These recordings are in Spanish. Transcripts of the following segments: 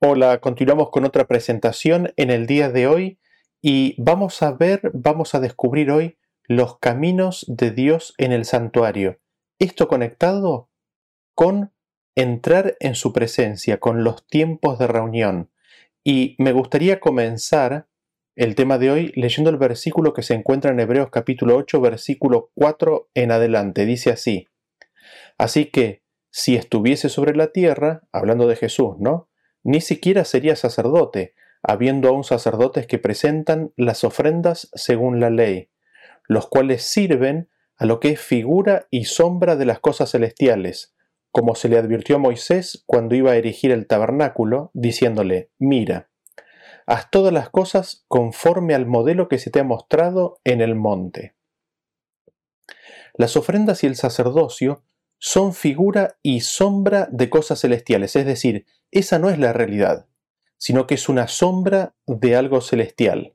Hola, continuamos con otra presentación en el día de hoy y vamos a ver, vamos a descubrir hoy los caminos de Dios en el santuario. Esto conectado con entrar en su presencia, con los tiempos de reunión. Y me gustaría comenzar el tema de hoy leyendo el versículo que se encuentra en Hebreos capítulo 8, versículo 4 en adelante. Dice así. Así que, si estuviese sobre la tierra, hablando de Jesús, ¿no? Ni siquiera sería sacerdote, habiendo aún sacerdotes que presentan las ofrendas según la ley, los cuales sirven a lo que es figura y sombra de las cosas celestiales, como se le advirtió a Moisés cuando iba a erigir el tabernáculo, diciéndole, mira, haz todas las cosas conforme al modelo que se te ha mostrado en el monte. Las ofrendas y el sacerdocio son figura y sombra de cosas celestiales, es decir, esa no es la realidad, sino que es una sombra de algo celestial.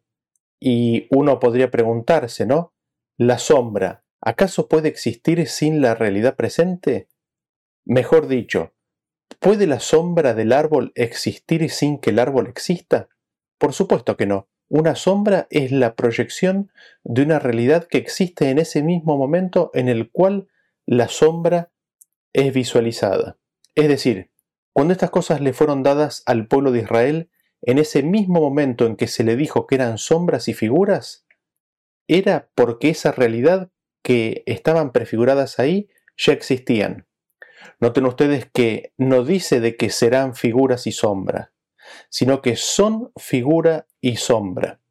Y uno podría preguntarse, ¿no? ¿La sombra acaso puede existir sin la realidad presente? Mejor dicho, ¿puede la sombra del árbol existir sin que el árbol exista? Por supuesto que no. Una sombra es la proyección de una realidad que existe en ese mismo momento en el cual la sombra es visualizada. Es decir, cuando estas cosas le fueron dadas al pueblo de Israel, en ese mismo momento en que se le dijo que eran sombras y figuras, era porque esa realidad que estaban prefiguradas ahí ya existían. Noten ustedes que no dice de que serán figuras y sombra, sino que son figura y sombra.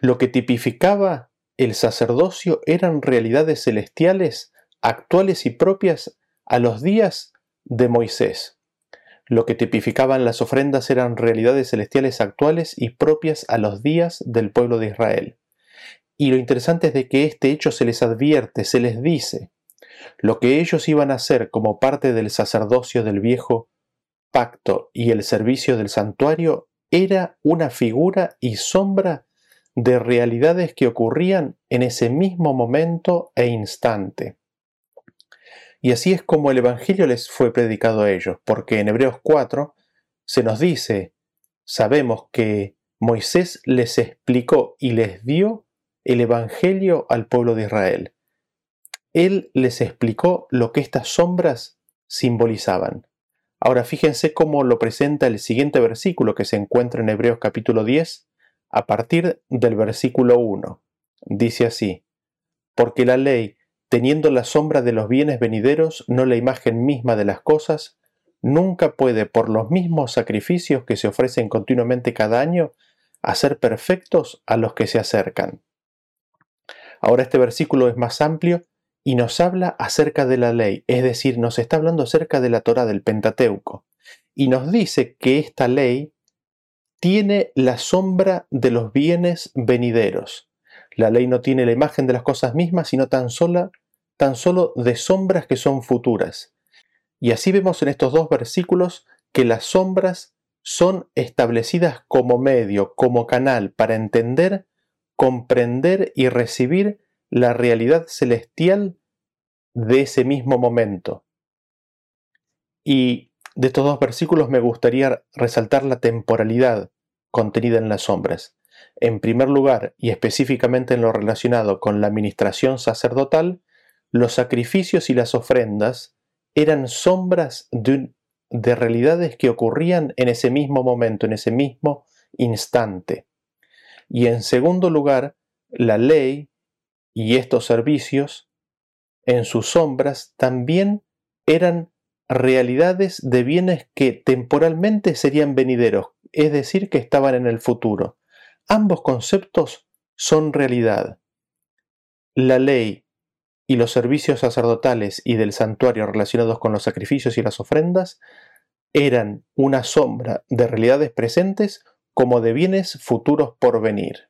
Lo que tipificaba el sacerdocio eran realidades celestiales, actuales y propias a los días de Moisés. Lo que tipificaban las ofrendas eran realidades celestiales actuales y propias a los días del pueblo de Israel. Y lo interesante es de que este hecho se les advierte, se les dice. Lo que ellos iban a hacer como parte del sacerdocio del viejo pacto y el servicio del santuario era una figura y sombra de realidades que ocurrían en ese mismo momento e instante. Y así es como el Evangelio les fue predicado a ellos, porque en Hebreos 4 se nos dice, sabemos que Moisés les explicó y les dio el Evangelio al pueblo de Israel. Él les explicó lo que estas sombras simbolizaban. Ahora fíjense cómo lo presenta el siguiente versículo que se encuentra en Hebreos capítulo 10, a partir del versículo 1. Dice así, porque la ley teniendo la sombra de los bienes venideros, no la imagen misma de las cosas, nunca puede, por los mismos sacrificios que se ofrecen continuamente cada año, hacer perfectos a los que se acercan. Ahora este versículo es más amplio y nos habla acerca de la ley, es decir, nos está hablando acerca de la Torah del Pentateuco, y nos dice que esta ley tiene la sombra de los bienes venideros. La ley no tiene la imagen de las cosas mismas, sino tan sola tan solo de sombras que son futuras. Y así vemos en estos dos versículos que las sombras son establecidas como medio, como canal para entender, comprender y recibir la realidad celestial de ese mismo momento. Y de estos dos versículos me gustaría resaltar la temporalidad contenida en las sombras. En primer lugar, y específicamente en lo relacionado con la administración sacerdotal, los sacrificios y las ofrendas eran sombras de, realidades que ocurrían en ese mismo momento, en ese mismo instante. Y en segundo lugar, la ley y estos servicios, en sus sombras, también eran realidades de bienes que temporalmente serían venideros, es decir, que estaban en el futuro. Ambos conceptos son realidad. La ley y los servicios sacerdotales y del santuario relacionados con los sacrificios y las ofrendas eran una sombra de realidades presentes como de bienes futuros por venir.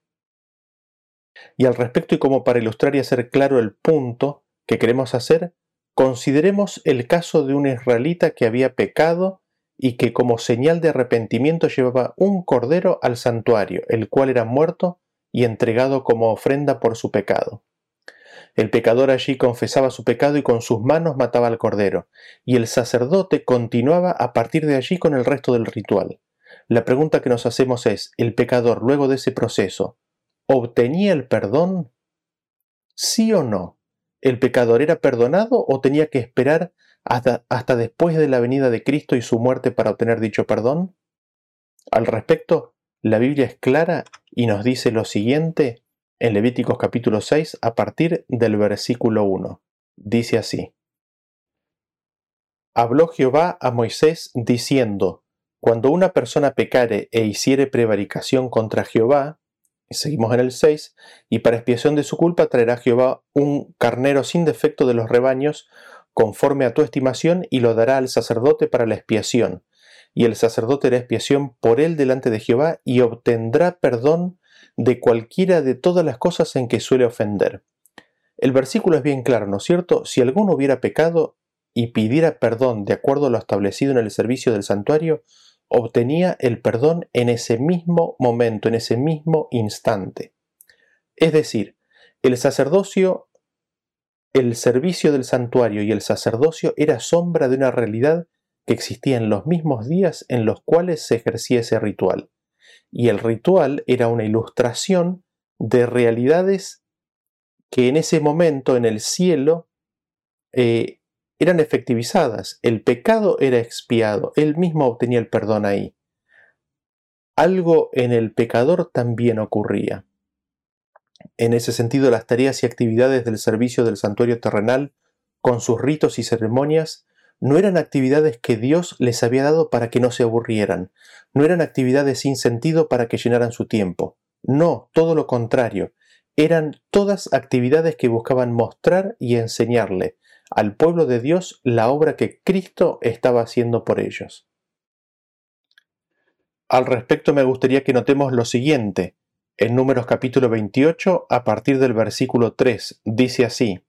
Y al respecto y como para ilustrar y hacer claro el punto que queremos hacer, consideremos el caso de un israelita que había pecado y que como señal de arrepentimiento llevaba un cordero al santuario, el cual era muerto y entregado como ofrenda por su pecado. El pecador allí confesaba su pecado y con sus manos mataba al cordero, y el sacerdote continuaba a partir de allí con el resto del ritual. La pregunta que nos hacemos es, ¿el pecador luego de ese proceso obtenía el perdón? ¿Sí o no? ¿El pecador era perdonado o tenía que esperar hasta, hasta después de la venida de Cristo y su muerte para obtener dicho perdón? Al respecto, la Biblia es clara y nos dice lo siguiente en Levíticos capítulo 6 a partir del versículo 1. Dice así. Habló Jehová a Moisés diciendo, Cuando una persona pecare e hiciere prevaricación contra Jehová, y seguimos en el 6, y para expiación de su culpa traerá Jehová un carnero sin defecto de los rebaños, conforme a tu estimación, y lo dará al sacerdote para la expiación. Y el sacerdote hará expiación por él delante de Jehová, y obtendrá perdón de cualquiera de todas las cosas en que suele ofender. El versículo es bien claro, ¿no es cierto? Si alguno hubiera pecado y pidiera perdón de acuerdo a lo establecido en el servicio del santuario, obtenía el perdón en ese mismo momento, en ese mismo instante. Es decir, el sacerdocio, el servicio del santuario y el sacerdocio era sombra de una realidad que existía en los mismos días en los cuales se ejercía ese ritual y el ritual era una ilustración de realidades que en ese momento en el cielo eh, eran efectivizadas. El pecado era expiado, él mismo obtenía el perdón ahí. Algo en el pecador también ocurría. En ese sentido, las tareas y actividades del servicio del santuario terrenal, con sus ritos y ceremonias, no eran actividades que Dios les había dado para que no se aburrieran, no eran actividades sin sentido para que llenaran su tiempo. No, todo lo contrario, eran todas actividades que buscaban mostrar y enseñarle al pueblo de Dios la obra que Cristo estaba haciendo por ellos. Al respecto me gustaría que notemos lo siguiente. En Números capítulo 28, a partir del versículo 3, dice así,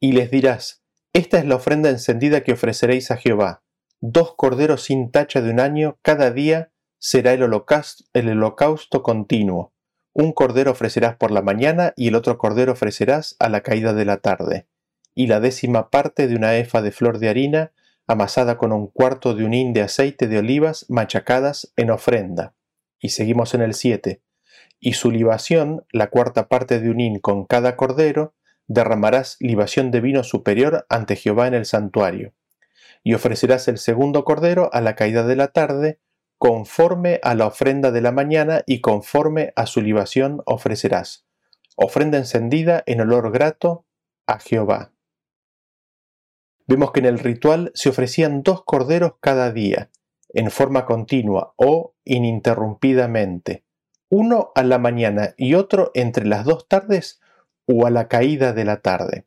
Y les dirás, esta es la ofrenda encendida que ofreceréis a Jehová. Dos corderos sin tacha de un año, cada día será el holocausto, el holocausto continuo. Un cordero ofrecerás por la mañana y el otro cordero ofrecerás a la caída de la tarde. Y la décima parte de una efa de flor de harina, amasada con un cuarto de un hin de aceite de olivas machacadas en ofrenda. Y seguimos en el 7. Y su libación, la cuarta parte de un hin con cada cordero, derramarás libación de vino superior ante Jehová en el santuario, y ofrecerás el segundo cordero a la caída de la tarde, conforme a la ofrenda de la mañana y conforme a su libación ofrecerás. Ofrenda encendida en olor grato a Jehová. Vemos que en el ritual se ofrecían dos corderos cada día, en forma continua o ininterrumpidamente, uno a la mañana y otro entre las dos tardes o a la caída de la tarde.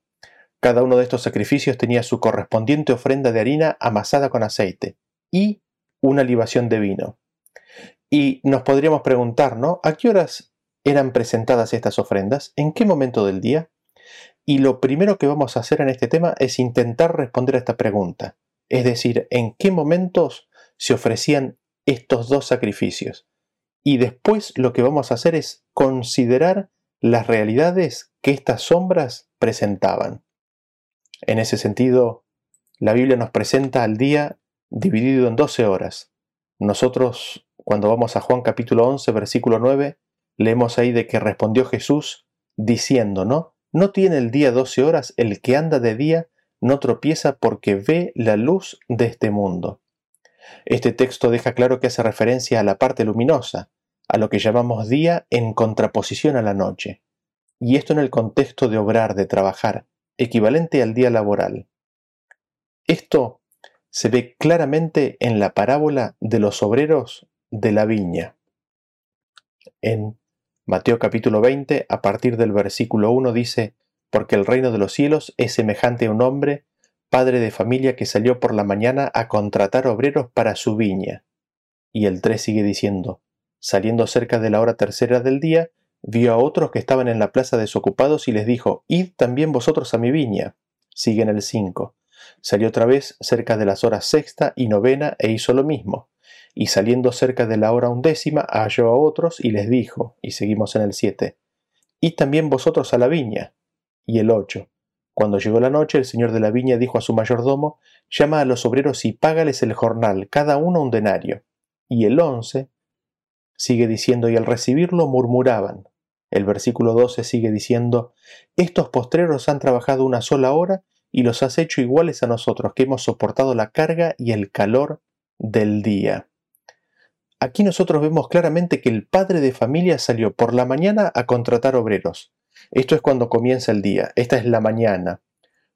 Cada uno de estos sacrificios tenía su correspondiente ofrenda de harina amasada con aceite y una libación de vino. Y nos podríamos preguntar, ¿no? ¿A qué horas eran presentadas estas ofrendas? ¿En qué momento del día? Y lo primero que vamos a hacer en este tema es intentar responder a esta pregunta. Es decir, ¿en qué momentos se ofrecían estos dos sacrificios? Y después lo que vamos a hacer es considerar las realidades que estas sombras presentaban. En ese sentido, la Biblia nos presenta al día dividido en 12 horas. Nosotros, cuando vamos a Juan capítulo 11, versículo 9, leemos ahí de que respondió Jesús diciendo, ¿no? No tiene el día 12 horas, el que anda de día no tropieza porque ve la luz de este mundo. Este texto deja claro que hace referencia a la parte luminosa, a lo que llamamos día en contraposición a la noche, y esto en el contexto de obrar, de trabajar, equivalente al día laboral. Esto se ve claramente en la parábola de los obreros de la viña. En Mateo capítulo 20, a partir del versículo 1 dice, porque el reino de los cielos es semejante a un hombre, padre de familia que salió por la mañana a contratar obreros para su viña. Y el 3 sigue diciendo, Saliendo cerca de la hora tercera del día, vio a otros que estaban en la plaza desocupados y les dijo, Id también vosotros a mi viña. Sigue en el 5. Salió otra vez cerca de las horas sexta y novena e hizo lo mismo. Y saliendo cerca de la hora undécima, halló a otros y les dijo, y seguimos en el 7, Id también vosotros a la viña. Y el 8. Cuando llegó la noche, el señor de la viña dijo a su mayordomo, Llama a los obreros y págales el jornal, cada uno un denario Y el 11 sigue diciendo, y al recibirlo murmuraban. El versículo 12 sigue diciendo, estos postreros han trabajado una sola hora y los has hecho iguales a nosotros, que hemos soportado la carga y el calor del día. Aquí nosotros vemos claramente que el padre de familia salió por la mañana a contratar obreros. Esto es cuando comienza el día, esta es la mañana.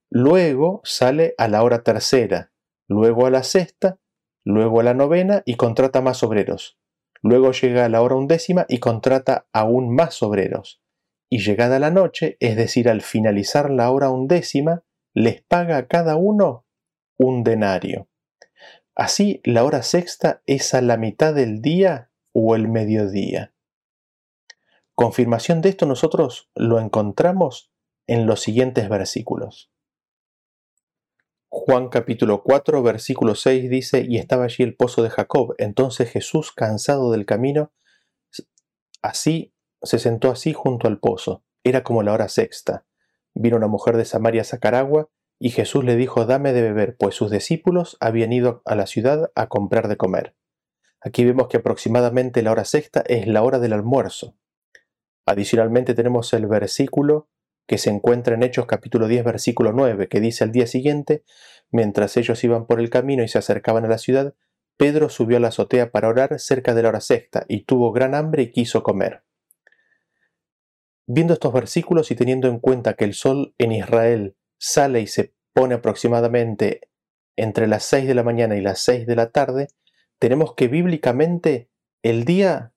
Luego sale a la hora tercera, luego a la sexta, luego a la novena y contrata más obreros. Luego llega la hora undécima y contrata aún más obreros. Y llegada la noche, es decir, al finalizar la hora undécima, les paga a cada uno un denario. Así, la hora sexta es a la mitad del día o el mediodía. Confirmación de esto nosotros lo encontramos en los siguientes versículos. Juan capítulo 4 versículo 6 dice, y estaba allí el pozo de Jacob. Entonces Jesús, cansado del camino, así se sentó así junto al pozo. Era como la hora sexta. Vino una mujer de Samaria a sacar agua, y Jesús le dijo, dame de beber, pues sus discípulos habían ido a la ciudad a comprar de comer. Aquí vemos que aproximadamente la hora sexta es la hora del almuerzo. Adicionalmente tenemos el versículo que se encuentra en Hechos capítulo 10 versículo 9, que dice al día siguiente, mientras ellos iban por el camino y se acercaban a la ciudad, Pedro subió a la azotea para orar cerca de la hora sexta y tuvo gran hambre y quiso comer. Viendo estos versículos y teniendo en cuenta que el sol en Israel sale y se pone aproximadamente entre las 6 de la mañana y las 6 de la tarde, tenemos que bíblicamente el día,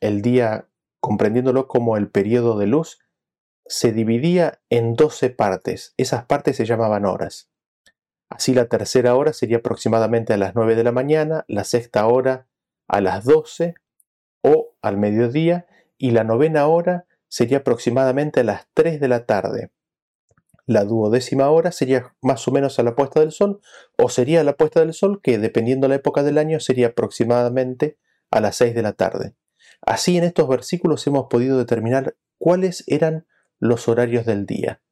el día comprendiéndolo como el periodo de luz, se dividía en 12 partes. Esas partes se llamaban horas. Así la tercera hora sería aproximadamente a las 9 de la mañana, la sexta hora a las 12 o al mediodía y la novena hora sería aproximadamente a las 3 de la tarde. La duodécima hora sería más o menos a la puesta del sol, o sería a la puesta del sol, que dependiendo la época del año sería aproximadamente a las 6 de la tarde. Así en estos versículos hemos podido determinar cuáles eran los horarios del día.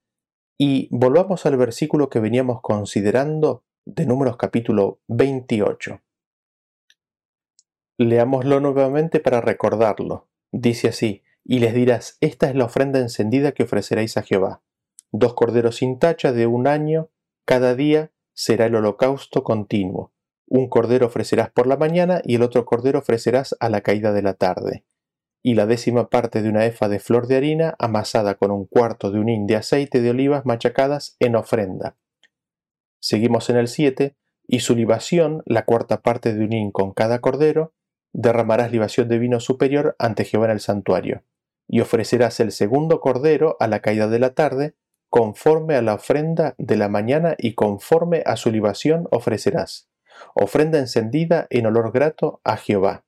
Y volvamos al versículo que veníamos considerando de Números capítulo 28. Leámoslo nuevamente para recordarlo. Dice así, y les dirás, esta es la ofrenda encendida que ofreceréis a Jehová. Dos corderos sin tacha de un año, cada día será el holocausto continuo. Un cordero ofrecerás por la mañana y el otro cordero ofrecerás a la caída de la tarde. Y la décima parte de una efa de flor de harina amasada con un cuarto de un hin de aceite de olivas machacadas en ofrenda. Seguimos en el 7, y su libación, la cuarta parte de un hin con cada cordero, derramarás libación de vino superior ante Jehová en el santuario y ofrecerás el segundo cordero a la caída de la tarde, conforme a la ofrenda de la mañana y conforme a su libación ofrecerás. Ofrenda encendida en olor grato a Jehová.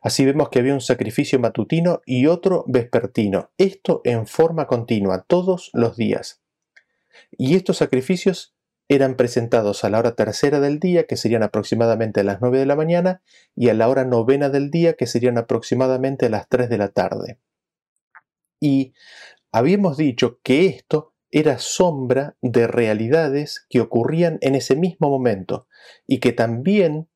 Así vemos que había un sacrificio matutino y otro vespertino, esto en forma continua, todos los días. Y estos sacrificios eran presentados a la hora tercera del día, que serían aproximadamente a las nueve de la mañana, y a la hora novena del día, que serían aproximadamente a las tres de la tarde. Y habíamos dicho que esto era sombra de realidades que ocurrían en ese mismo momento y que también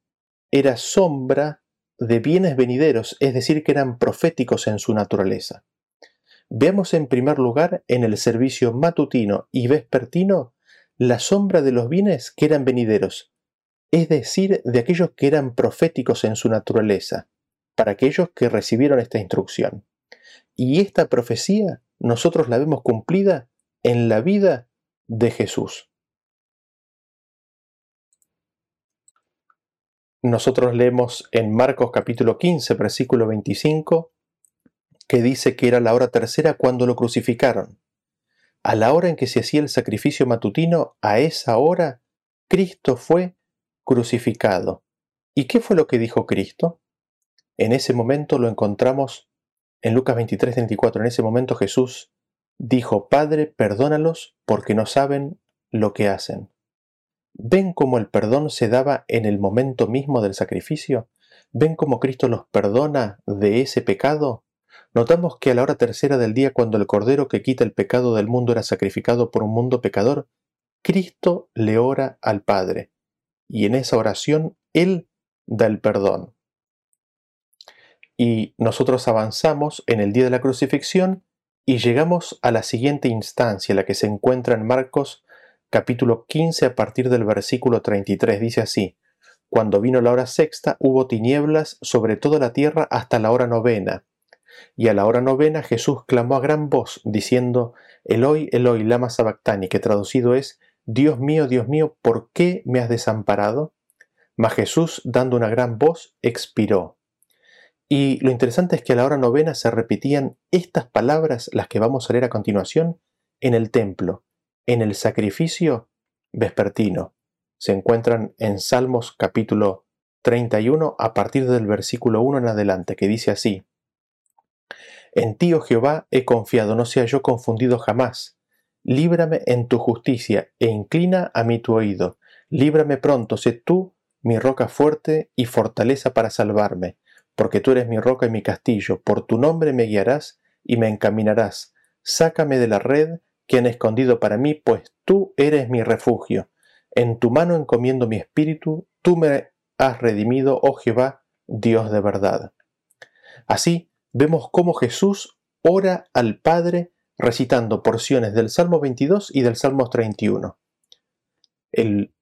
era sombra de bienes venideros, es decir, que eran proféticos en su naturaleza. Veamos en primer lugar en el servicio matutino y vespertino la sombra de los bienes que eran venideros, es decir, de aquellos que eran proféticos en su naturaleza, para aquellos que recibieron esta instrucción. Y esta profecía nosotros la vemos cumplida en la vida de Jesús. Nosotros leemos en Marcos capítulo 15, versículo 25, que dice que era la hora tercera cuando lo crucificaron. A la hora en que se hacía el sacrificio matutino, a esa hora, Cristo fue crucificado. ¿Y qué fue lo que dijo Cristo? En ese momento lo encontramos en Lucas 23, 24, en ese momento Jesús dijo, Padre, perdónalos porque no saben lo que hacen. ¿Ven cómo el perdón se daba en el momento mismo del sacrificio? ¿Ven cómo Cristo los perdona de ese pecado? Notamos que a la hora tercera del día, cuando el Cordero que quita el pecado del mundo era sacrificado por un mundo pecador, Cristo le ora al Padre, y en esa oración Él da el perdón. Y nosotros avanzamos en el día de la crucifixión y llegamos a la siguiente instancia, la que se encuentra en Marcos capítulo 15 a partir del versículo 33. Dice así, Cuando vino la hora sexta hubo tinieblas sobre toda la tierra hasta la hora novena. Y a la hora novena Jesús clamó a gran voz, diciendo, Eloi, Eloi, lama sabactani, que traducido es, Dios mío, Dios mío, ¿por qué me has desamparado? Mas Jesús, dando una gran voz, expiró. Y lo interesante es que a la hora novena se repetían estas palabras, las que vamos a leer a continuación, en el templo, en el sacrificio vespertino. Se encuentran en Salmos capítulo 31 a partir del versículo 1 en adelante, que dice así, En ti, oh Jehová, he confiado, no sea yo confundido jamás. Líbrame en tu justicia e inclina a mí tu oído. Líbrame pronto, sé tú mi roca fuerte y fortaleza para salvarme porque tú eres mi roca y mi castillo, por tu nombre me guiarás y me encaminarás. Sácame de la red que han escondido para mí, pues tú eres mi refugio. En tu mano encomiendo mi espíritu, tú me has redimido, oh Jehová, Dios de verdad. Así vemos cómo Jesús ora al Padre recitando porciones del Salmo 22 y del Salmo 31. El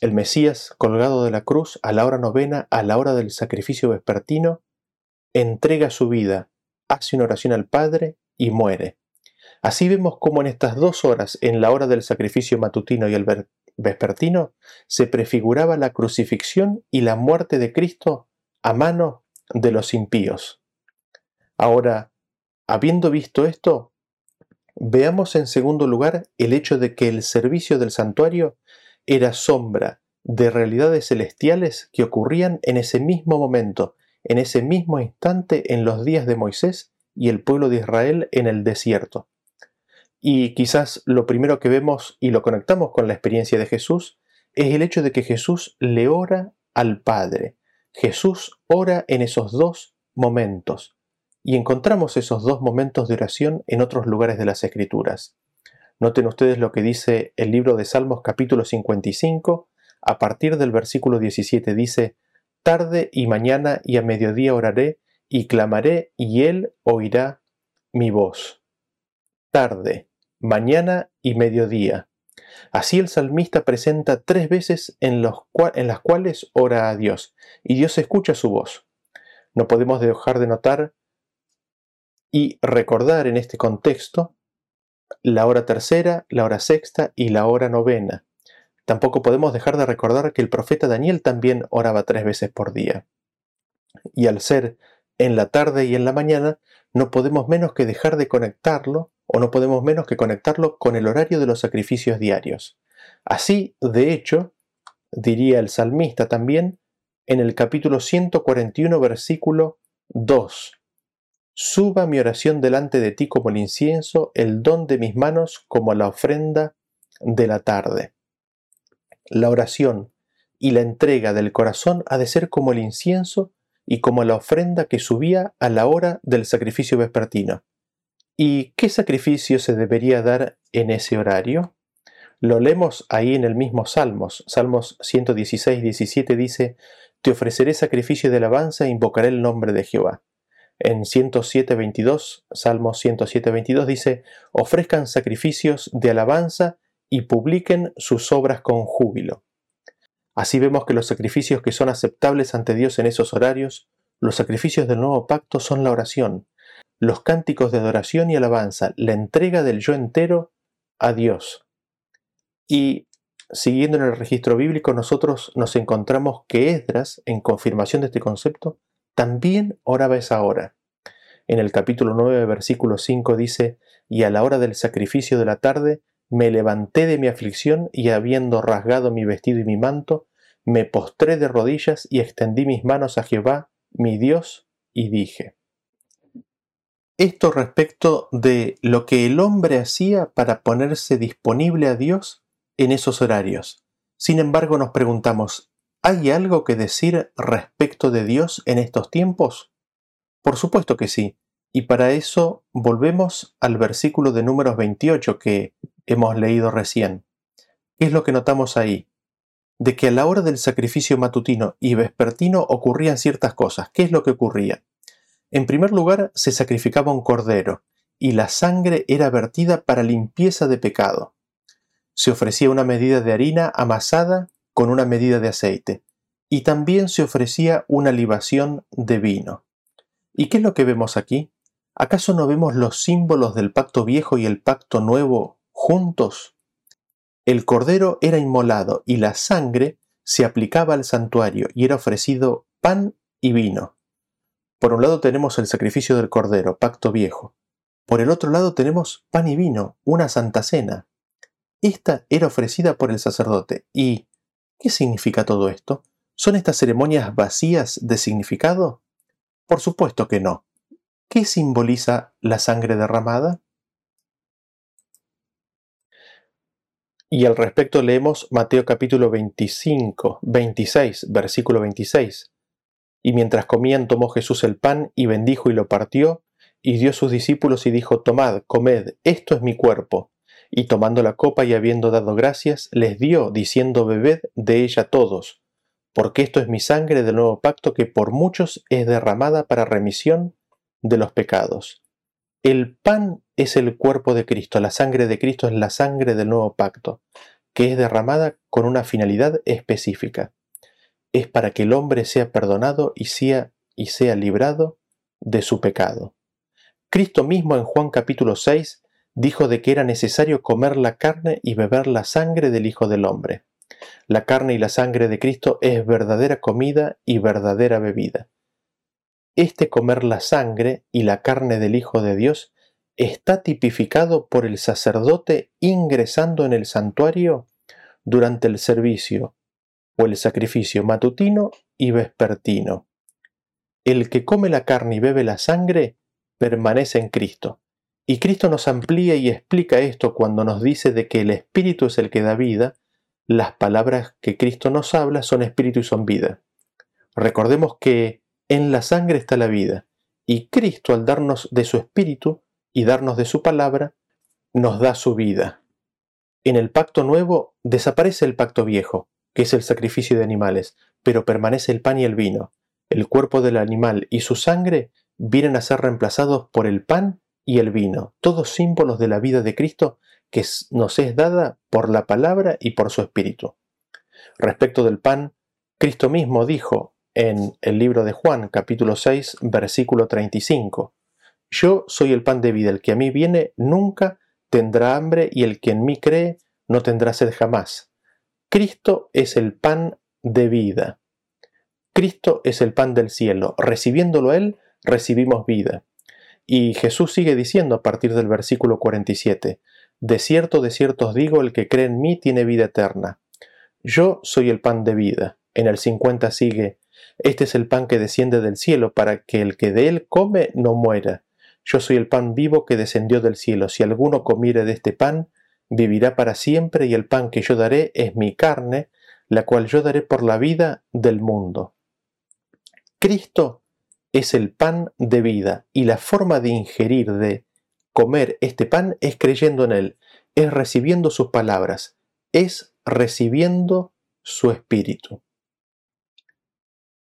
el Mesías, colgado de la cruz a la hora novena, a la hora del sacrificio vespertino, entrega su vida, hace una oración al Padre y muere. Así vemos cómo en estas dos horas, en la hora del sacrificio matutino y el vespertino, se prefiguraba la crucifixión y la muerte de Cristo a mano de los impíos. Ahora, habiendo visto esto, veamos en segundo lugar el hecho de que el servicio del santuario era sombra de realidades celestiales que ocurrían en ese mismo momento, en ese mismo instante en los días de Moisés y el pueblo de Israel en el desierto. Y quizás lo primero que vemos y lo conectamos con la experiencia de Jesús es el hecho de que Jesús le ora al Padre. Jesús ora en esos dos momentos. Y encontramos esos dos momentos de oración en otros lugares de las Escrituras. Noten ustedes lo que dice el libro de Salmos capítulo 55, a partir del versículo 17 dice, Tarde y mañana y a mediodía oraré y clamaré y él oirá mi voz. Tarde, mañana y mediodía. Así el salmista presenta tres veces en, en las cuales ora a Dios y Dios escucha su voz. No podemos dejar de notar y recordar en este contexto la hora tercera, la hora sexta y la hora novena. Tampoco podemos dejar de recordar que el profeta Daniel también oraba tres veces por día. Y al ser en la tarde y en la mañana, no podemos menos que dejar de conectarlo, o no podemos menos que conectarlo con el horario de los sacrificios diarios. Así, de hecho, diría el salmista también, en el capítulo 141, versículo 2. Suba mi oración delante de ti como el incienso, el don de mis manos como la ofrenda de la tarde. La oración y la entrega del corazón ha de ser como el incienso y como la ofrenda que subía a la hora del sacrificio vespertino. ¿Y qué sacrificio se debería dar en ese horario? Lo leemos ahí en el mismo Salmos. Salmos 116, 17 dice, Te ofreceré sacrificio de alabanza e invocaré el nombre de Jehová. En 107.22, Salmo 107.22 dice, ofrezcan sacrificios de alabanza y publiquen sus obras con júbilo. Así vemos que los sacrificios que son aceptables ante Dios en esos horarios, los sacrificios del nuevo pacto son la oración, los cánticos de adoración y alabanza, la entrega del yo entero a Dios. Y siguiendo en el registro bíblico, nosotros nos encontramos que Esdras, en confirmación de este concepto, también oraba esa hora. En el capítulo 9, versículo 5 dice, Y a la hora del sacrificio de la tarde, me levanté de mi aflicción y habiendo rasgado mi vestido y mi manto, me postré de rodillas y extendí mis manos a Jehová, mi Dios, y dije. Esto respecto de lo que el hombre hacía para ponerse disponible a Dios en esos horarios. Sin embargo, nos preguntamos, ¿Hay algo que decir respecto de Dios en estos tiempos? Por supuesto que sí, y para eso volvemos al versículo de números 28 que hemos leído recién. ¿Qué es lo que notamos ahí? De que a la hora del sacrificio matutino y vespertino ocurrían ciertas cosas. ¿Qué es lo que ocurría? En primer lugar, se sacrificaba un cordero, y la sangre era vertida para limpieza de pecado. Se ofrecía una medida de harina amasada con una medida de aceite, y también se ofrecía una libación de vino. ¿Y qué es lo que vemos aquí? ¿Acaso no vemos los símbolos del pacto viejo y el pacto nuevo juntos? El cordero era inmolado y la sangre se aplicaba al santuario y era ofrecido pan y vino. Por un lado tenemos el sacrificio del cordero, pacto viejo. Por el otro lado tenemos pan y vino, una santa cena. Esta era ofrecida por el sacerdote. ¿Y qué significa todo esto? ¿Son estas ceremonias vacías de significado? Por supuesto que no. ¿Qué simboliza la sangre derramada? Y al respecto leemos Mateo capítulo 25, 26, versículo 26. Y mientras comían tomó Jesús el pan y bendijo y lo partió, y dio a sus discípulos y dijo, Tomad, comed, esto es mi cuerpo. Y tomando la copa y habiendo dado gracias, les dio, diciendo, Bebed de ella todos, porque esto es mi sangre del nuevo pacto que por muchos es derramada para remisión de los pecados. El pan es el cuerpo de Cristo, la sangre de Cristo es la sangre del nuevo pacto, que es derramada con una finalidad específica. Es para que el hombre sea perdonado y sea, y sea librado de su pecado. Cristo mismo en Juan capítulo 6 dijo de que era necesario comer la carne y beber la sangre del Hijo del Hombre. La carne y la sangre de Cristo es verdadera comida y verdadera bebida. Este comer la sangre y la carne del Hijo de Dios está tipificado por el sacerdote ingresando en el santuario durante el servicio o el sacrificio matutino y vespertino. El que come la carne y bebe la sangre permanece en Cristo. Y Cristo nos amplía y explica esto cuando nos dice de que el Espíritu es el que da vida, las palabras que Cristo nos habla son Espíritu y son vida. Recordemos que en la sangre está la vida, y Cristo al darnos de su Espíritu y darnos de su palabra, nos da su vida. En el pacto nuevo desaparece el pacto viejo, que es el sacrificio de animales, pero permanece el pan y el vino. El cuerpo del animal y su sangre vienen a ser reemplazados por el pan y el vino, todos símbolos de la vida de Cristo que nos es dada por la palabra y por su espíritu. Respecto del pan, Cristo mismo dijo en el libro de Juan, capítulo 6, versículo 35. Yo soy el pan de vida, el que a mí viene nunca tendrá hambre y el que en mí cree no tendrá sed jamás. Cristo es el pan de vida. Cristo es el pan del cielo. Recibiéndolo Él, recibimos vida. Y Jesús sigue diciendo a partir del versículo 47, De cierto, de cierto os digo, el que cree en mí tiene vida eterna. Yo soy el pan de vida. En el 50 sigue, este es el pan que desciende del cielo, para que el que de él come no muera. Yo soy el pan vivo que descendió del cielo. Si alguno comiere de este pan, vivirá para siempre, y el pan que yo daré es mi carne, la cual yo daré por la vida del mundo. Cristo es el pan de vida, y la forma de ingerir, de comer este pan es creyendo en Él, es recibiendo sus palabras, es recibiendo su espíritu.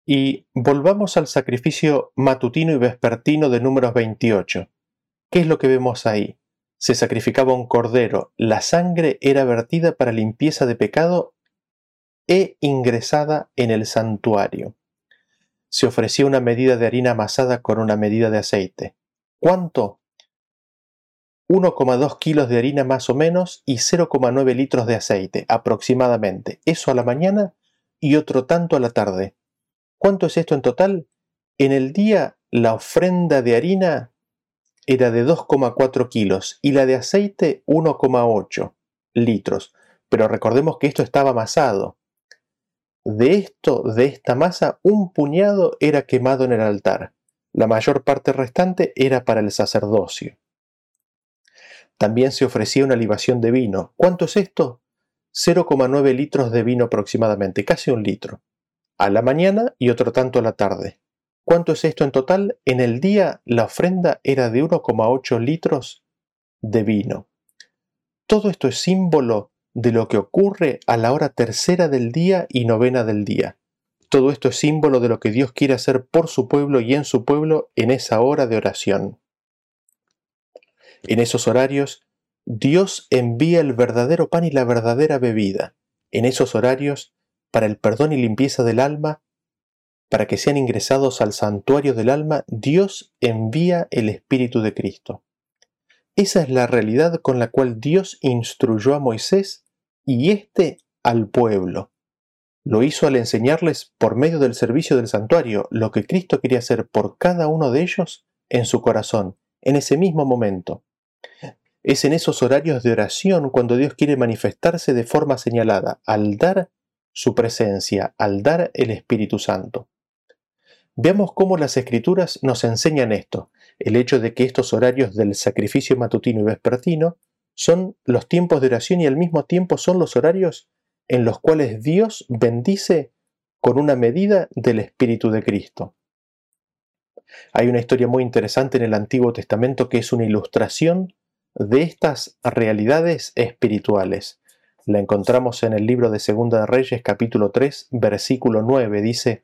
Y volvamos al sacrificio matutino y vespertino de números 28. ¿Qué es lo que vemos ahí? Se sacrificaba un cordero, la sangre era vertida para limpieza de pecado e ingresada en el santuario. Se ofrecía una medida de harina amasada con una medida de aceite. ¿Cuánto? 1,2 kilos de harina más o menos y 0,9 litros de aceite aproximadamente. Eso a la mañana y otro tanto a la tarde. ¿Cuánto es esto en total? En el día la ofrenda de harina era de 2,4 kilos y la de aceite 1,8 litros. Pero recordemos que esto estaba amasado. De esto, de esta masa, un puñado era quemado en el altar. La mayor parte restante era para el sacerdocio. También se ofrecía una libación de vino. ¿Cuánto es esto? 0,9 litros de vino aproximadamente, casi un litro a la mañana y otro tanto a la tarde. ¿Cuánto es esto en total? En el día la ofrenda era de 1,8 litros de vino. Todo esto es símbolo de lo que ocurre a la hora tercera del día y novena del día. Todo esto es símbolo de lo que Dios quiere hacer por su pueblo y en su pueblo en esa hora de oración. En esos horarios, Dios envía el verdadero pan y la verdadera bebida. En esos horarios, para el perdón y limpieza del alma, para que sean ingresados al santuario del alma, Dios envía el Espíritu de Cristo. Esa es la realidad con la cual Dios instruyó a Moisés y éste al pueblo. Lo hizo al enseñarles por medio del servicio del santuario lo que Cristo quería hacer por cada uno de ellos en su corazón, en ese mismo momento. Es en esos horarios de oración cuando Dios quiere manifestarse de forma señalada, al dar su presencia, al dar el Espíritu Santo. Veamos cómo las escrituras nos enseñan esto, el hecho de que estos horarios del sacrificio matutino y vespertino son los tiempos de oración y al mismo tiempo son los horarios en los cuales Dios bendice con una medida del Espíritu de Cristo. Hay una historia muy interesante en el Antiguo Testamento que es una ilustración de estas realidades espirituales. La encontramos en el libro de Segunda de Reyes capítulo 3 versículo 9. Dice,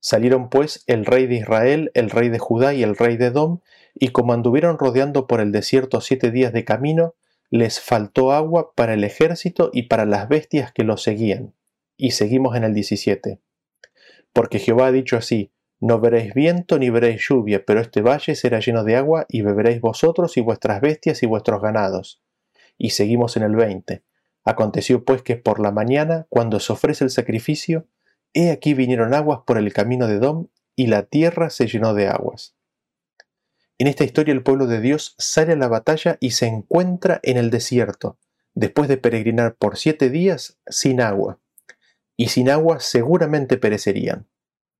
Salieron pues el rey de Israel, el rey de Judá y el rey de Edom, y como anduvieron rodeando por el desierto siete días de camino, les faltó agua para el ejército y para las bestias que los seguían. Y seguimos en el 17. Porque Jehová ha dicho así, no veréis viento ni veréis lluvia, pero este valle será lleno de agua y beberéis vosotros y vuestras bestias y vuestros ganados. Y seguimos en el 20. Aconteció pues que por la mañana, cuando se ofrece el sacrificio, He aquí vinieron aguas por el camino de Dom, y la tierra se llenó de aguas. En esta historia el pueblo de Dios sale a la batalla y se encuentra en el desierto, después de peregrinar por siete días sin agua. Y sin agua seguramente perecerían.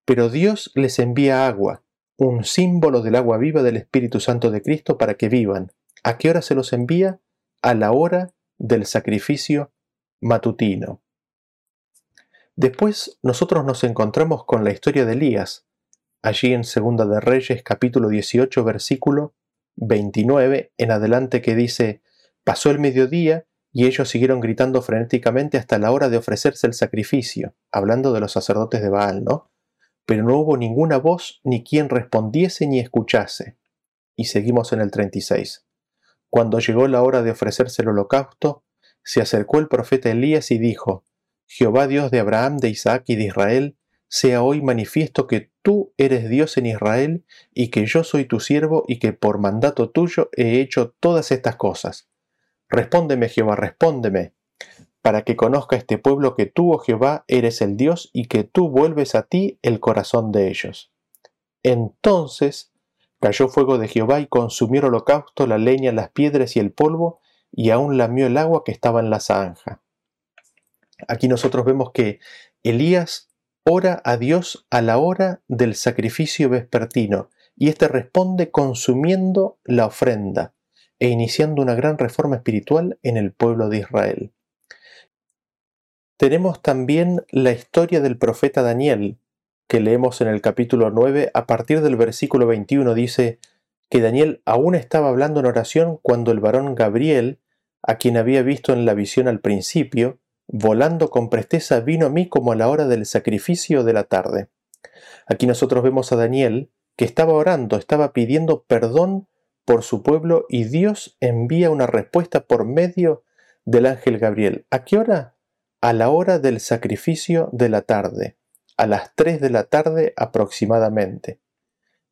Pero Dios les envía agua, un símbolo del agua viva del Espíritu Santo de Cristo para que vivan. ¿A qué hora se los envía? A la hora del sacrificio matutino. Después nosotros nos encontramos con la historia de Elías, allí en Segunda de Reyes capítulo 18 versículo 29 en adelante que dice, pasó el mediodía y ellos siguieron gritando frenéticamente hasta la hora de ofrecerse el sacrificio, hablando de los sacerdotes de Baal, ¿no? Pero no hubo ninguna voz ni quien respondiese ni escuchase. Y seguimos en el 36. Cuando llegó la hora de ofrecerse el holocausto, se acercó el profeta Elías y dijo, Jehová Dios de Abraham, de Isaac y de Israel, sea hoy manifiesto que tú eres Dios en Israel y que yo soy tu siervo y que por mandato tuyo he hecho todas estas cosas. Respóndeme, Jehová, respóndeme, para que conozca este pueblo que tú, oh Jehová, eres el Dios y que tú vuelves a ti el corazón de ellos. Entonces cayó fuego de Jehová y consumió el holocausto, la leña, las piedras y el polvo, y aún lamió el agua que estaba en la zanja. Aquí nosotros vemos que Elías ora a Dios a la hora del sacrificio vespertino y éste responde consumiendo la ofrenda e iniciando una gran reforma espiritual en el pueblo de Israel. Tenemos también la historia del profeta Daniel, que leemos en el capítulo 9 a partir del versículo 21 dice que Daniel aún estaba hablando en oración cuando el varón Gabriel, a quien había visto en la visión al principio, volando con presteza vino a mí como a la hora del sacrificio de la tarde. Aquí nosotros vemos a Daniel que estaba orando, estaba pidiendo perdón por su pueblo y Dios envía una respuesta por medio del ángel Gabriel. ¿A qué hora? A la hora del sacrificio de la tarde, a las 3 de la tarde aproximadamente.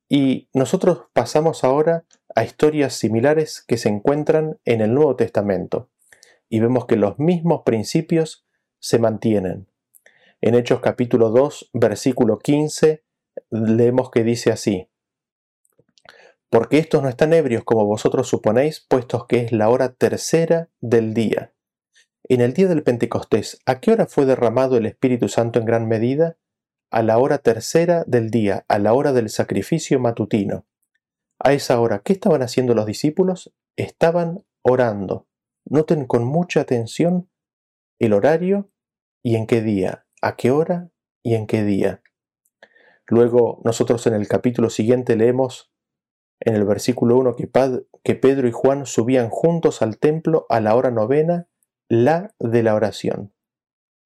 Y nosotros pasamos ahora a historias similares que se encuentran en el Nuevo Testamento y vemos que los mismos principios se mantienen. En Hechos capítulo 2, versículo 15, leemos que dice así, porque estos no están ebrios como vosotros suponéis, puestos que es la hora tercera del día. En el día del Pentecostés, ¿a qué hora fue derramado el Espíritu Santo en gran medida? A la hora tercera del día, a la hora del sacrificio matutino. A esa hora, ¿qué estaban haciendo los discípulos? Estaban orando. Noten con mucha atención el horario y en qué día, a qué hora y en qué día. Luego nosotros en el capítulo siguiente leemos en el versículo 1 que, que Pedro y Juan subían juntos al templo a la hora novena, la de la oración.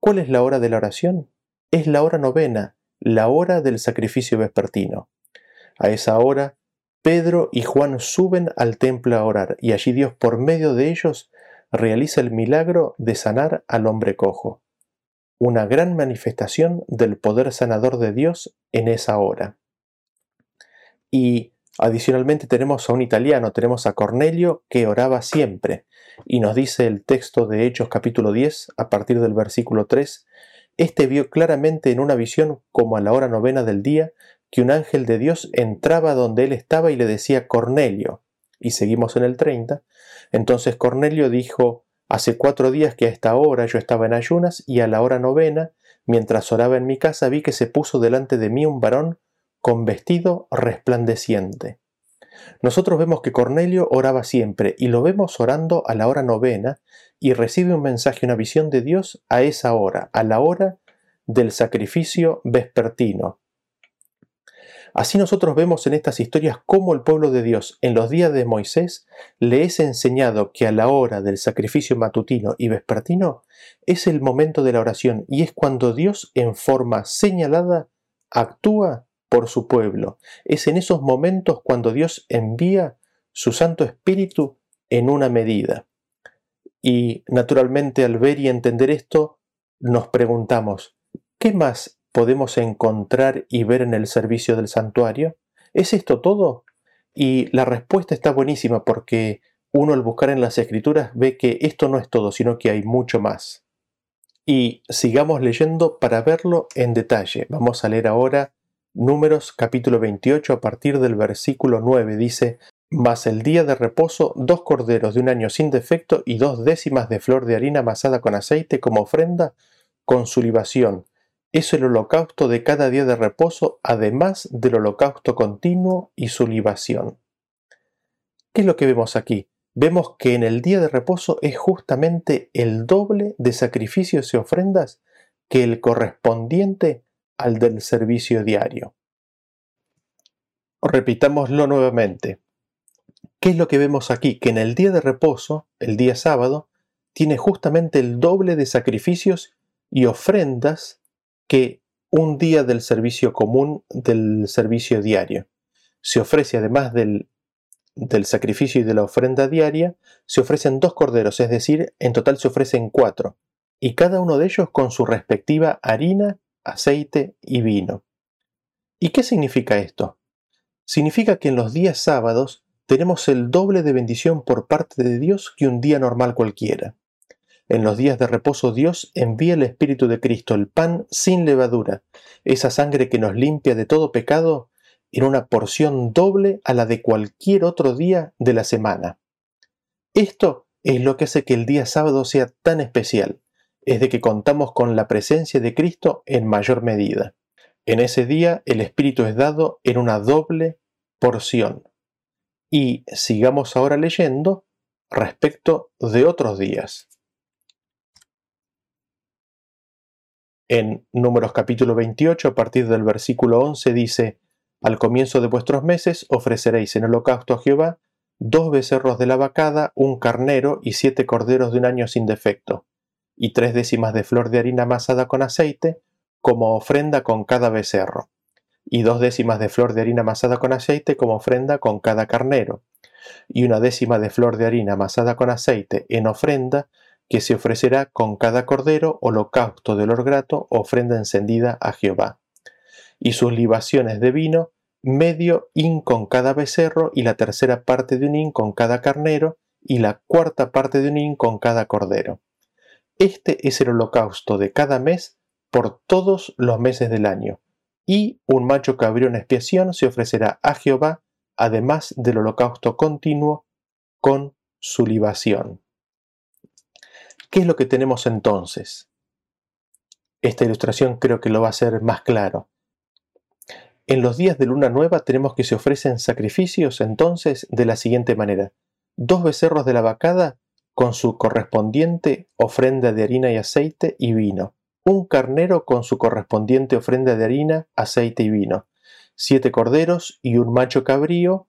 ¿Cuál es la hora de la oración? Es la hora novena, la hora del sacrificio vespertino. A esa hora, Pedro y Juan suben al templo a orar, y allí Dios por medio de ellos realiza el milagro de sanar al hombre cojo. Una gran manifestación del poder sanador de Dios en esa hora. Y adicionalmente tenemos a un italiano, tenemos a Cornelio que oraba siempre. Y nos dice el texto de Hechos capítulo 10, a partir del versículo 3, Este vio claramente en una visión como a la hora novena del día que un ángel de Dios entraba donde él estaba y le decía Cornelio. Y seguimos en el 30. Entonces Cornelio dijo, Hace cuatro días que a esta hora yo estaba en ayunas y a la hora novena, mientras oraba en mi casa, vi que se puso delante de mí un varón con vestido resplandeciente. Nosotros vemos que Cornelio oraba siempre y lo vemos orando a la hora novena y recibe un mensaje, una visión de Dios a esa hora, a la hora del sacrificio vespertino. Así nosotros vemos en estas historias cómo el pueblo de Dios en los días de Moisés le es enseñado que a la hora del sacrificio matutino y vespertino es el momento de la oración y es cuando Dios en forma señalada actúa por su pueblo. Es en esos momentos cuando Dios envía su Santo Espíritu en una medida. Y naturalmente al ver y entender esto, nos preguntamos, ¿qué más podemos encontrar y ver en el servicio del santuario? ¿Es esto todo? Y la respuesta está buenísima porque uno al buscar en las escrituras ve que esto no es todo, sino que hay mucho más. Y sigamos leyendo para verlo en detalle. Vamos a leer ahora Números capítulo 28 a partir del versículo 9. Dice, Mas el día de reposo, dos corderos de un año sin defecto y dos décimas de flor de harina amasada con aceite como ofrenda con su libación, es el holocausto de cada día de reposo, además del holocausto continuo y su libación. ¿Qué es lo que vemos aquí? Vemos que en el día de reposo es justamente el doble de sacrificios y ofrendas que el correspondiente al del servicio diario. Repitámoslo nuevamente. ¿Qué es lo que vemos aquí? Que en el día de reposo, el día sábado, tiene justamente el doble de sacrificios y ofrendas que un día del servicio común del servicio diario. Se ofrece además del, del sacrificio y de la ofrenda diaria, se ofrecen dos corderos, es decir, en total se ofrecen cuatro, y cada uno de ellos con su respectiva harina, aceite y vino. ¿Y qué significa esto? Significa que en los días sábados tenemos el doble de bendición por parte de Dios que un día normal cualquiera. En los días de reposo Dios envía el Espíritu de Cristo, el pan sin levadura, esa sangre que nos limpia de todo pecado, en una porción doble a la de cualquier otro día de la semana. Esto es lo que hace que el día sábado sea tan especial, es de que contamos con la presencia de Cristo en mayor medida. En ese día el Espíritu es dado en una doble porción. Y sigamos ahora leyendo respecto de otros días. En Números capítulo 28, a partir del versículo 11, dice, Al comienzo de vuestros meses ofreceréis en holocausto a Jehová dos becerros de la vacada, un carnero y siete corderos de un año sin defecto, y tres décimas de flor de harina amasada con aceite, como ofrenda con cada becerro, y dos décimas de flor de harina amasada con aceite como ofrenda con cada carnero, y una décima de flor de harina amasada con aceite en ofrenda que se ofrecerá con cada cordero holocausto de olor grato, ofrenda encendida a Jehová. Y sus libaciones de vino, medio hin con cada becerro, y la tercera parte de un hin con cada carnero, y la cuarta parte de un hin con cada cordero. Este es el holocausto de cada mes por todos los meses del año. Y un macho cabrío en expiación se ofrecerá a Jehová, además del holocausto continuo, con su libación. ¿Qué es lo que tenemos entonces? Esta ilustración creo que lo va a hacer más claro. En los días de luna nueva tenemos que se ofrecen sacrificios entonces de la siguiente manera. Dos becerros de la vacada con su correspondiente ofrenda de harina y aceite y vino. Un carnero con su correspondiente ofrenda de harina, aceite y vino. Siete corderos y un macho cabrío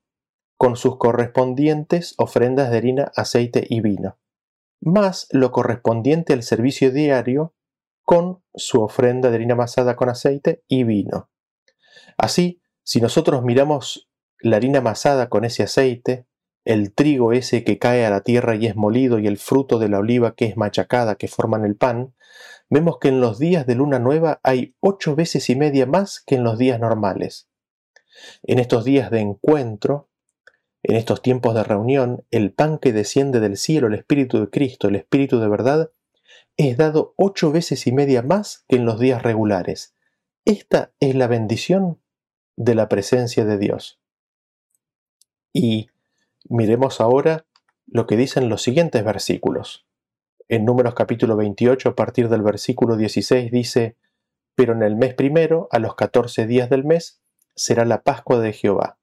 con sus correspondientes ofrendas de harina, aceite y vino más lo correspondiente al servicio diario con su ofrenda de harina amasada con aceite y vino. Así, si nosotros miramos la harina amasada con ese aceite, el trigo ese que cae a la tierra y es molido y el fruto de la oliva que es machacada que forman el pan, vemos que en los días de luna nueva hay ocho veces y media más que en los días normales. En estos días de encuentro, en estos tiempos de reunión, el pan que desciende del cielo, el Espíritu de Cristo, el Espíritu de verdad, es dado ocho veces y media más que en los días regulares. Esta es la bendición de la presencia de Dios. Y miremos ahora lo que dicen los siguientes versículos. En Números capítulo 28, a partir del versículo 16, dice, Pero en el mes primero, a los catorce días del mes, será la Pascua de Jehová.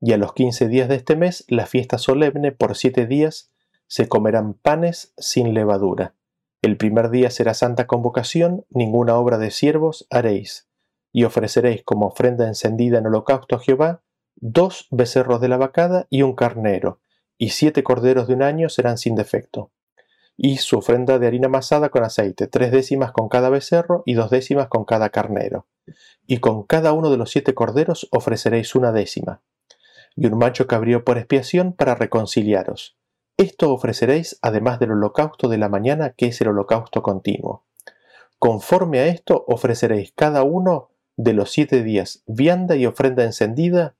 Y a los quince días de este mes, la fiesta solemne, por siete días, se comerán panes sin levadura. El primer día será santa convocación, ninguna obra de siervos haréis. Y ofreceréis como ofrenda encendida en holocausto a Jehová dos becerros de la vacada y un carnero, y siete corderos de un año serán sin defecto y su ofrenda de harina amasada con aceite, tres décimas con cada becerro y dos décimas con cada carnero. Y con cada uno de los siete corderos ofreceréis una décima, y un macho cabrío por expiación para reconciliaros. Esto ofreceréis además del holocausto de la mañana, que es el holocausto continuo. Conforme a esto ofreceréis cada uno de los siete días vianda y ofrenda encendida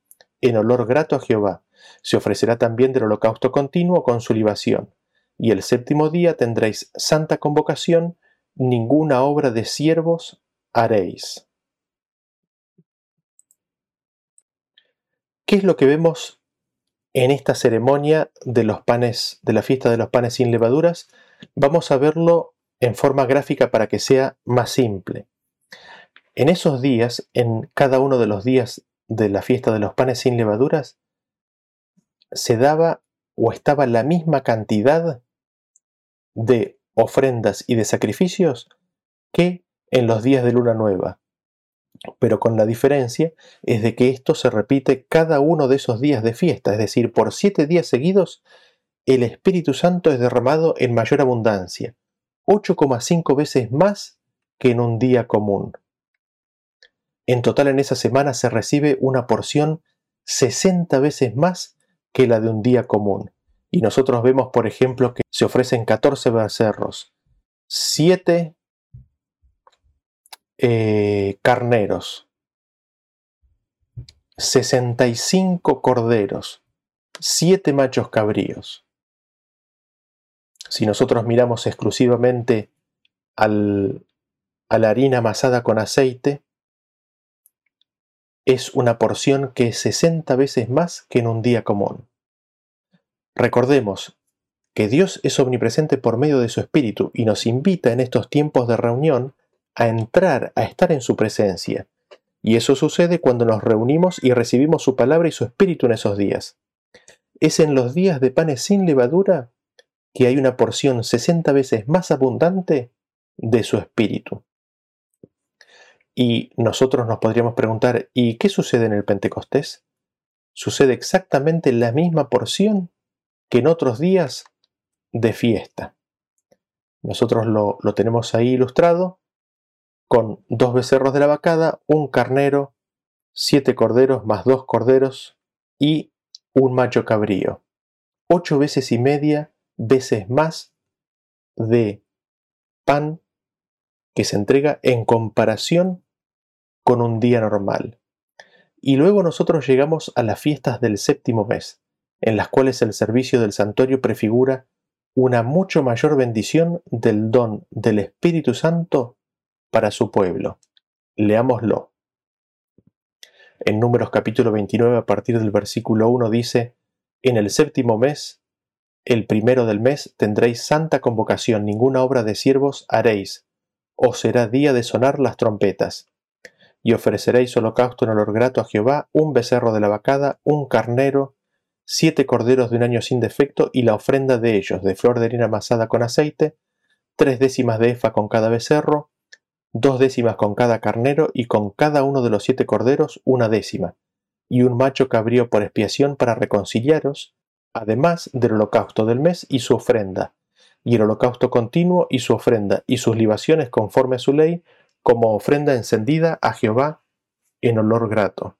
en olor grato a Jehová. Se ofrecerá también del holocausto continuo con su libación y el séptimo día tendréis santa convocación, ninguna obra de siervos haréis. ¿Qué es lo que vemos en esta ceremonia de los panes, de la fiesta de los panes sin levaduras? Vamos a verlo en forma gráfica para que sea más simple. En esos días, en cada uno de los días de la fiesta de los panes sin levaduras, se daba o estaba la misma cantidad de ofrendas y de sacrificios que en los días de luna nueva. Pero con la diferencia es de que esto se repite cada uno de esos días de fiesta, es decir, por siete días seguidos el Espíritu Santo es derramado en mayor abundancia, 8,5 veces más que en un día común. En total en esa semana se recibe una porción 60 veces más que la de un día común. Y nosotros vemos, por ejemplo, que se ofrecen 14 becerros, 7 eh, carneros, 65 corderos, 7 machos cabríos. Si nosotros miramos exclusivamente al, a la harina amasada con aceite, es una porción que es 60 veces más que en un día común. Recordemos que Dios es omnipresente por medio de su Espíritu y nos invita en estos tiempos de reunión a entrar, a estar en su presencia. Y eso sucede cuando nos reunimos y recibimos su palabra y su Espíritu en esos días. Es en los días de panes sin levadura que hay una porción 60 veces más abundante de su Espíritu. Y nosotros nos podríamos preguntar, ¿y qué sucede en el Pentecostés? Sucede exactamente la misma porción que en otros días de fiesta. Nosotros lo, tenemos ahí ilustrado con dos becerros de la vacada, un carnero, siete corderos más dos corderos y un macho cabrío. Ocho veces y media veces más de pan que se entrega en comparación con un día normal. Y luego nosotros llegamos a las fiestas del séptimo mes en las cuales el servicio del santuario prefigura una mucho mayor bendición del don del Espíritu Santo para su pueblo. Leámoslo. En Números capítulo 29 a partir del versículo 1 dice, En el séptimo mes, el primero del mes, tendréis santa convocación, ninguna obra de siervos haréis, os será día de sonar las trompetas. Y ofreceréis holocausto en olor grato a Jehová, un becerro de la vacada, un carnero, siete corderos de un año sin defecto y la ofrenda de ellos, de flor de harina amasada con aceite, tres décimas de efa con cada becerro, dos décimas con cada carnero y con cada uno de los siete corderos una décima, y un macho cabrío por expiación para reconciliaros, además del holocausto del mes y su ofrenda, y el holocausto continuo y su ofrenda y sus libaciones conforme a su ley, como ofrenda encendida a Jehová en olor grato.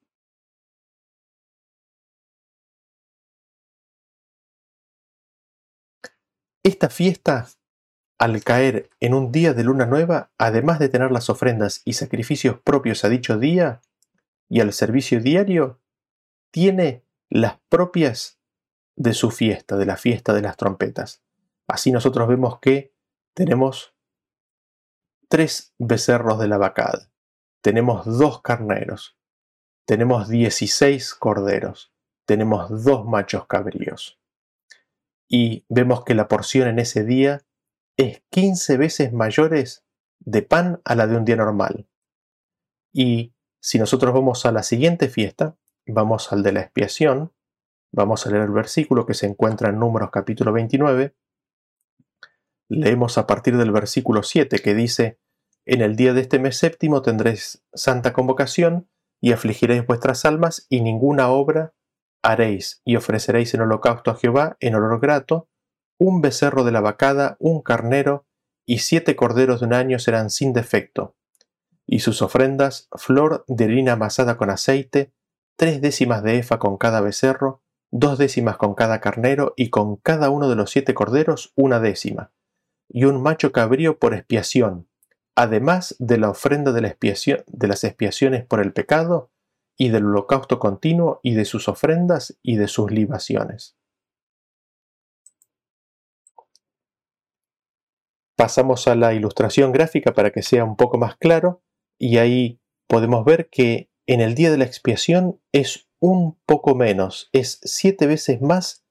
Esta fiesta, al caer en un día de luna nueva, además de tener las ofrendas y sacrificios propios a dicho día y al servicio diario, tiene las propias de su fiesta, de la fiesta de las trompetas. Así nosotros vemos que tenemos tres becerros de la vacada, tenemos dos carneros, tenemos dieciséis corderos, tenemos dos machos cabríos. Y vemos que la porción en ese día es 15 veces mayores de pan a la de un día normal. Y si nosotros vamos a la siguiente fiesta, vamos al de la expiación, vamos a leer el versículo que se encuentra en Números capítulo 29, Leemos a partir del versículo 7 que dice, En el día de este mes séptimo tendréis santa convocación y afligiréis vuestras almas y ninguna obra haréis y ofreceréis en holocausto a Jehová en olor grato, un becerro de la vacada, un carnero y siete corderos de un año serán sin defecto. Y sus ofrendas, flor de harina amasada con aceite, tres décimas de efa con cada becerro, dos décimas con cada carnero y con cada uno de los siete corderos una décima y un macho cabrío por expiación, además de la ofrenda de, de las expiaciones por el pecado, y del holocausto continuo, y de sus ofrendas y de sus libaciones. Pasamos a la ilustración gráfica para que sea un poco más claro, y ahí podemos ver que en el día de la expiación es un poco menos, es siete veces más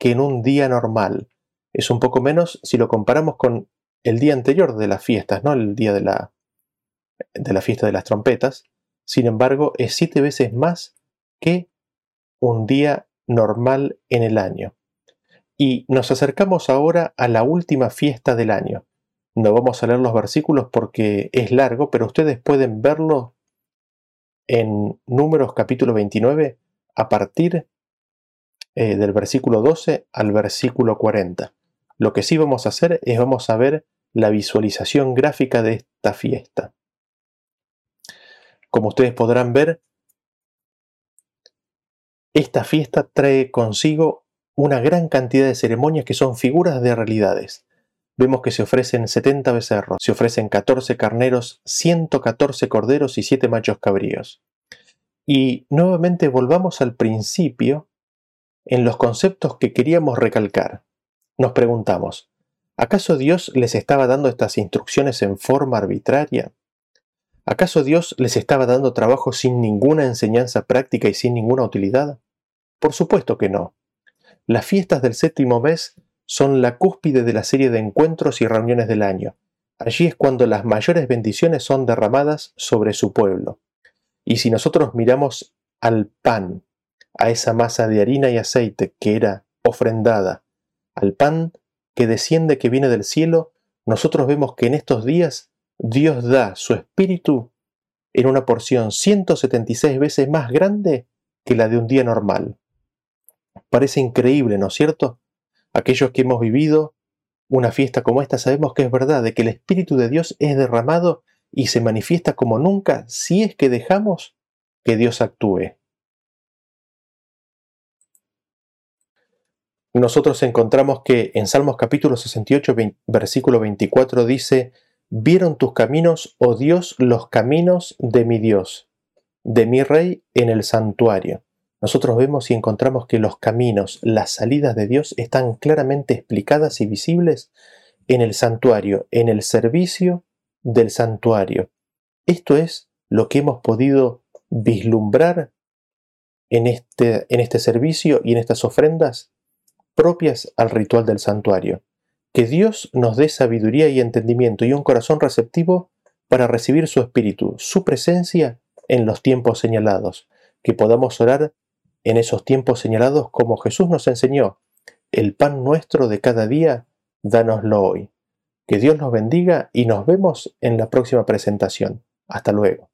que en un día normal es un poco menos si lo comparamos con el día anterior de las fiestas, ¿no? El día de la, de la fiesta de las trompetas. Sin embargo, es siete veces más que un día normal en el año. Y nos acercamos ahora a la última fiesta del año. No vamos a leer los versículos porque es largo, pero ustedes pueden verlo en Números capítulo 29 a partir eh, del versículo 12 al versículo 40. Lo que sí vamos a hacer es vamos a ver la visualización gráfica de esta fiesta. Como ustedes podrán ver, esta fiesta trae consigo una gran cantidad de ceremonias que son figuras de realidades. Vemos que se ofrecen 70 becerros, se ofrecen 14 carneros, 114 corderos y 7 machos cabríos. Y nuevamente volvamos al principio en los conceptos que queríamos recalcar. Nos preguntamos, ¿acaso Dios les estaba dando estas instrucciones en forma arbitraria? ¿Acaso Dios les estaba dando trabajo sin ninguna enseñanza práctica y sin ninguna utilidad? Por supuesto que no. Las fiestas del séptimo mes son la cúspide de la serie de encuentros y reuniones del año. Allí es cuando las mayores bendiciones son derramadas sobre su pueblo. Y si nosotros miramos al pan, a esa masa de harina y aceite que era ofrendada al pan que desciende que viene del cielo, nosotros vemos que en estos días Dios da su espíritu en una porción 176 veces más grande que la de un día normal. Parece increíble, ¿no es cierto? Aquellos que hemos vivido una fiesta como esta sabemos que es verdad, de que el Espíritu de Dios es derramado y se manifiesta como nunca si es que dejamos que Dios actúe. Nosotros encontramos que en Salmos capítulo 68, versículo 24 dice, Vieron tus caminos, oh Dios, los caminos de mi Dios, de mi Rey en el santuario. Nosotros vemos y encontramos que los caminos, las salidas de Dios están claramente explicadas y visibles en el santuario, en el servicio del santuario. Esto es lo que hemos podido vislumbrar en este, en este servicio y en estas ofrendas propias al ritual del santuario. Que Dios nos dé sabiduría y entendimiento y un corazón receptivo para recibir su espíritu, su presencia en los tiempos señalados, que podamos orar en esos tiempos señalados como Jesús nos enseñó, el pan nuestro de cada día, dánoslo hoy. Que Dios nos bendiga y nos vemos en la próxima presentación. Hasta luego.